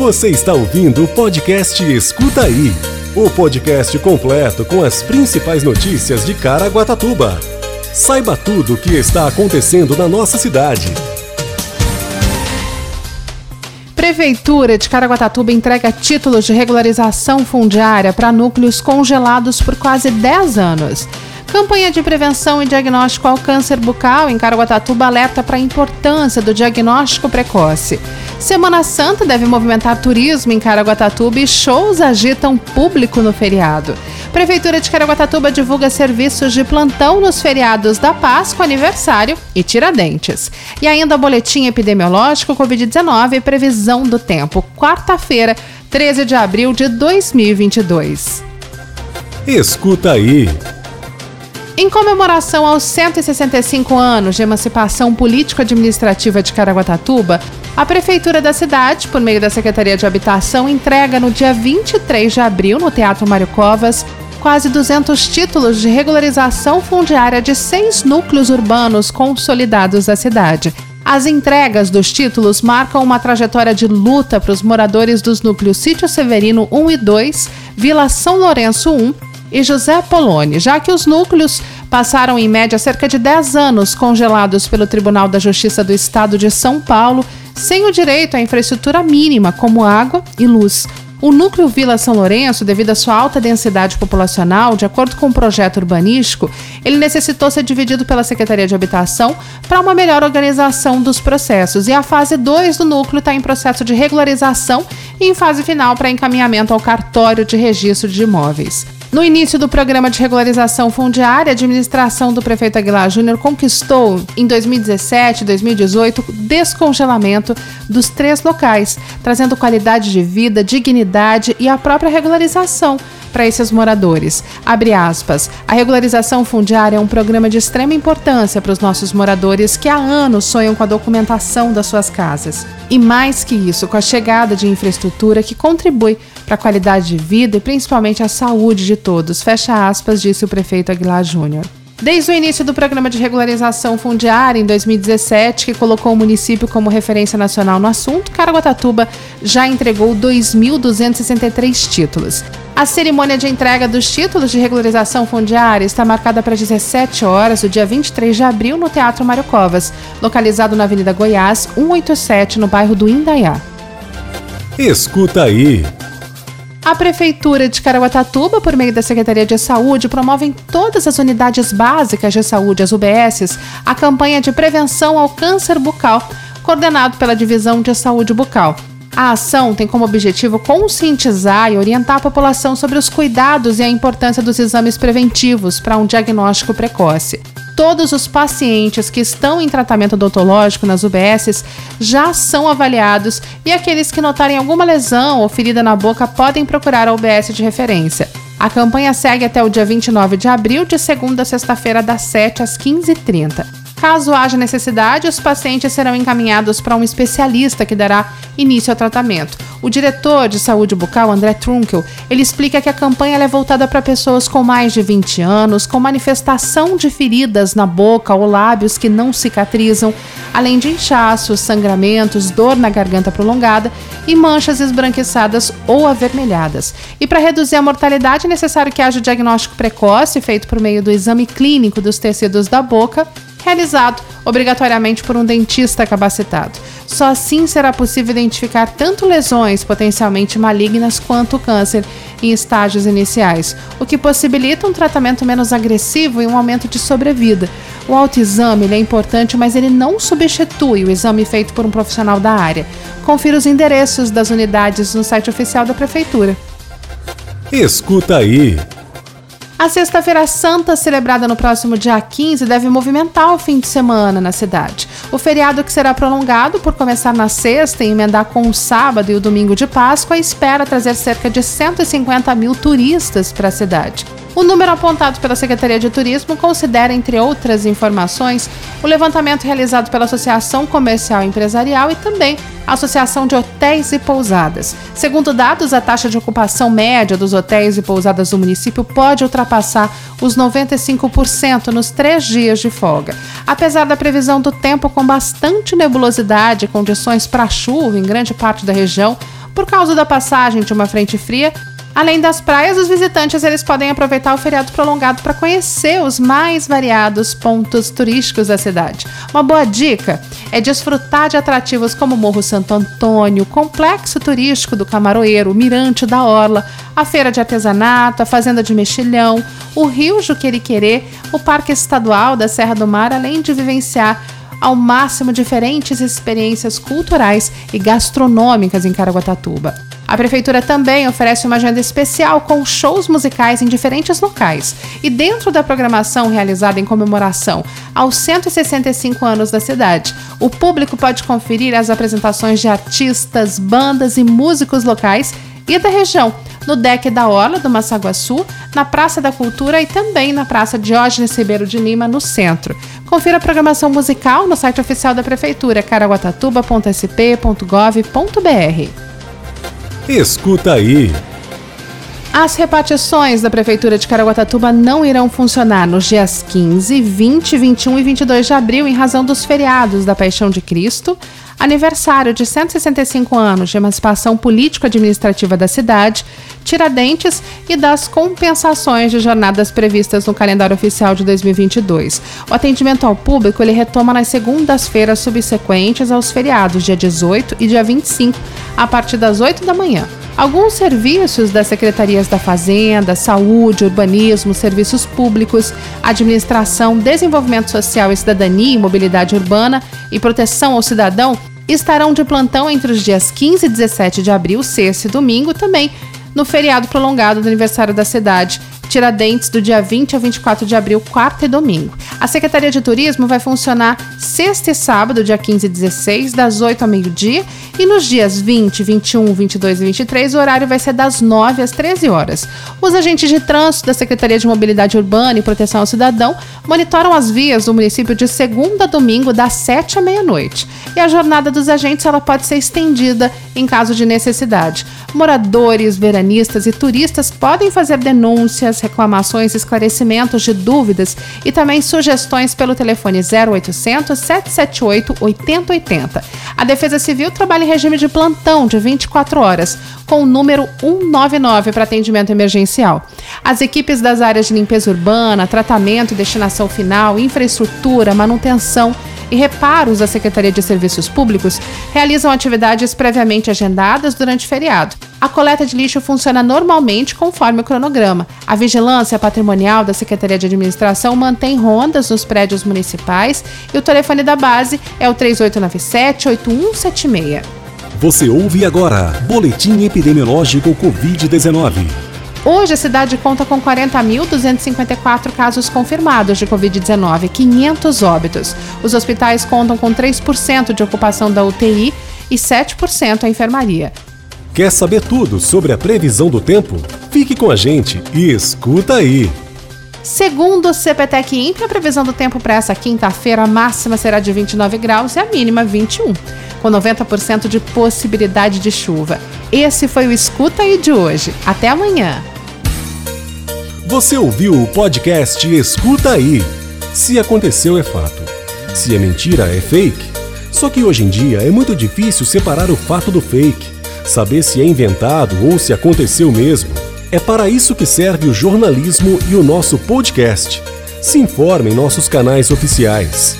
Você está ouvindo o podcast Escuta Aí o podcast completo com as principais notícias de Caraguatatuba. Saiba tudo o que está acontecendo na nossa cidade. Prefeitura de Caraguatatuba entrega títulos de regularização fundiária para núcleos congelados por quase 10 anos. Campanha de prevenção e diagnóstico ao câncer bucal em Caraguatatuba alerta para a importância do diagnóstico precoce. Semana Santa deve movimentar turismo em Caraguatatuba e shows agitam público no feriado. Prefeitura de Caraguatatuba divulga serviços de plantão nos feriados da Páscoa, aniversário e Tiradentes. E ainda boletim epidemiológico Covid-19 e previsão do tempo. Quarta-feira, 13 de abril de 2022. Escuta aí. Em comemoração aos 165 anos de emancipação político-administrativa de Caraguatatuba, a Prefeitura da cidade, por meio da Secretaria de Habitação, entrega no dia 23 de abril, no Teatro Mário Covas, quase 200 títulos de regularização fundiária de seis núcleos urbanos consolidados da cidade. As entregas dos títulos marcam uma trajetória de luta para os moradores dos núcleos Sítio Severino 1 e 2, Vila São Lourenço 1 e José Poloni, já que os núcleos passaram em média cerca de 10 anos congelados pelo Tribunal da Justiça do Estado de São Paulo, sem o direito à infraestrutura mínima, como água e luz. O núcleo Vila São Lourenço, devido à sua alta densidade populacional, de acordo com o projeto urbanístico, ele necessitou ser dividido pela Secretaria de Habitação para uma melhor organização dos processos. E a fase 2 do núcleo está em processo de regularização e em fase final para encaminhamento ao cartório de registro de imóveis. No início do programa de regularização fundiária, a administração do prefeito Aguilar Júnior conquistou, em 2017 e 2018, o descongelamento dos três locais, trazendo qualidade de vida, dignidade e a própria regularização para esses moradores. Abre aspas. A regularização fundiária é um programa de extrema importância para os nossos moradores que há anos sonham com a documentação das suas casas. E mais que isso, com a chegada de infraestrutura que contribui para a qualidade de vida e principalmente a saúde de todos. Fecha aspas, disse o prefeito Aguilar Júnior. Desde o início do programa de regularização fundiária em 2017, que colocou o município como referência nacional no assunto, Caraguatatuba já entregou 2.263 títulos. A cerimônia de entrega dos títulos de regularização fundiária está marcada para 17 horas do dia 23 de abril no Teatro Mário Covas, localizado na Avenida Goiás, 187, no bairro do Indaiá. Escuta aí. A Prefeitura de Caraguatatuba, por meio da Secretaria de Saúde, promove em todas as unidades básicas de saúde, as UBSs, a campanha de prevenção ao câncer bucal, coordenado pela Divisão de Saúde Bucal. A ação tem como objetivo conscientizar e orientar a população sobre os cuidados e a importância dos exames preventivos para um diagnóstico precoce. Todos os pacientes que estão em tratamento odontológico nas UBSs já são avaliados e aqueles que notarem alguma lesão ou ferida na boca podem procurar a UBS de referência. A campanha segue até o dia 29 de abril, de segunda a sexta-feira, das 7 às 15h30. Caso haja necessidade, os pacientes serão encaminhados para um especialista que dará início ao tratamento. O diretor de saúde bucal, André Trunkel, ele explica que a campanha é voltada para pessoas com mais de 20 anos, com manifestação de feridas na boca ou lábios que não cicatrizam, além de inchaços, sangramentos, dor na garganta prolongada e manchas esbranquiçadas ou avermelhadas. E para reduzir a mortalidade é necessário que haja o diagnóstico precoce feito por meio do exame clínico dos tecidos da boca realizado obrigatoriamente por um dentista capacitado. Só assim será possível identificar tanto lesões potencialmente malignas quanto câncer em estágios iniciais, o que possibilita um tratamento menos agressivo e um aumento de sobrevida. O autoexame é importante, mas ele não substitui o exame feito por um profissional da área. Confira os endereços das unidades no site oficial da Prefeitura. Escuta aí! A Sexta-feira Santa, celebrada no próximo dia 15, deve movimentar o fim de semana na cidade. O feriado que será prolongado por começar na sexta e emendar com o sábado e o domingo de Páscoa espera trazer cerca de 150 mil turistas para a cidade. O número apontado pela Secretaria de Turismo considera, entre outras informações, o levantamento realizado pela Associação Comercial Empresarial e também a Associação de Hotéis e Pousadas. Segundo dados, a taxa de ocupação média dos hotéis e pousadas do município pode ultrapassar os 95% nos três dias de folga. Apesar da previsão do tempo com bastante nebulosidade e condições para chuva em grande parte da região, Por causa da passagem de uma frente fria, Além das praias, os visitantes eles podem aproveitar o feriado prolongado para conhecer os mais variados pontos turísticos da cidade. Uma boa dica é desfrutar de atrativos como o Morro Santo Antônio, o Complexo Turístico do Camaroeiro, o Mirante da Orla, a Feira de Artesanato, a Fazenda de Mexilhão, o Rio Juqueriquerê, o Parque Estadual da Serra do Mar, além de vivenciar ao máximo diferentes experiências culturais e gastronômicas em Caraguatatuba. A prefeitura também oferece uma agenda especial com shows musicais em diferentes locais. E dentro da programação realizada em comemoração aos 165 anos da cidade, o público pode conferir as apresentações de artistas, bandas e músicos locais e da região, no deck da Orla do Massaguaçu, na Praça da Cultura e também na Praça Diógenes Ribeiro de Lima, no centro. Confira a programação musical no site oficial da Prefeitura, caraguatatuba.sp.gov.br. Escuta aí. As repartições da Prefeitura de Caraguatatuba não irão funcionar nos dias 15, 20, 21 e 22 de abril em razão dos feriados da Paixão de Cristo, aniversário de 165 anos de emancipação político-administrativa da cidade, Tiradentes e das compensações de jornadas previstas no calendário oficial de 2022. O atendimento ao público ele retoma nas segundas-feiras subsequentes aos feriados, dia 18 e dia 25, a partir das 8 da manhã. Alguns serviços das secretarias da Fazenda, Saúde, Urbanismo, Serviços Públicos, Administração, Desenvolvimento Social e Cidadania e Mobilidade Urbana e Proteção ao Cidadão estarão de plantão entre os dias 15 e 17 de abril, sexta e domingo, também no feriado prolongado do aniversário da cidade, Tiradentes, do dia 20 ao 24 de abril, quarta e domingo. A Secretaria de Turismo vai funcionar sexta e sábado, dia 15 e 16, das 8 ao meio-dia, e nos dias 20, 21, 22 e 23, o horário vai ser das 9 às 13 horas. Os agentes de trânsito da Secretaria de Mobilidade Urbana e Proteção ao Cidadão monitoram as vias do município de segunda a domingo, das 7 à meia-noite. E a jornada dos agentes ela pode ser estendida em caso de necessidade. Moradores, veranistas e turistas podem fazer denúncias, reclamações, esclarecimentos de dúvidas e também sugestões pelo telefone 0800 778 8080. A Defesa Civil trabalha em regime de plantão de 24 horas, com o número 199 para atendimento emergencial. As equipes das áreas de limpeza urbana, tratamento e destinação final, infraestrutura, manutenção e reparos da Secretaria de Serviços Públicos realizam atividades previamente agendadas durante o feriado. A coleta de lixo funciona normalmente conforme o cronograma. A vigilância patrimonial da Secretaria de Administração mantém rondas nos prédios municipais e o telefone da base é o 3897-8176. Você ouve agora Boletim Epidemiológico Covid-19. Hoje a cidade conta com 40.254 casos confirmados de Covid-19, 500 óbitos. Os hospitais contam com 3% de ocupação da UTI e 7% a enfermaria. Quer saber tudo sobre a previsão do tempo? Fique com a gente e escuta aí. Segundo o CPTEC INPE, a previsão do tempo para essa quinta-feira, a máxima será de 29 graus e a mínima 21, com 90% de possibilidade de chuva. Esse foi o Escuta aí de hoje. Até amanhã. Você ouviu o podcast Escuta aí. Se aconteceu é fato. Se é mentira é fake. Só que hoje em dia é muito difícil separar o fato do fake, saber se é inventado ou se aconteceu mesmo. É para isso que serve o jornalismo e o nosso podcast. Se informe em nossos canais oficiais.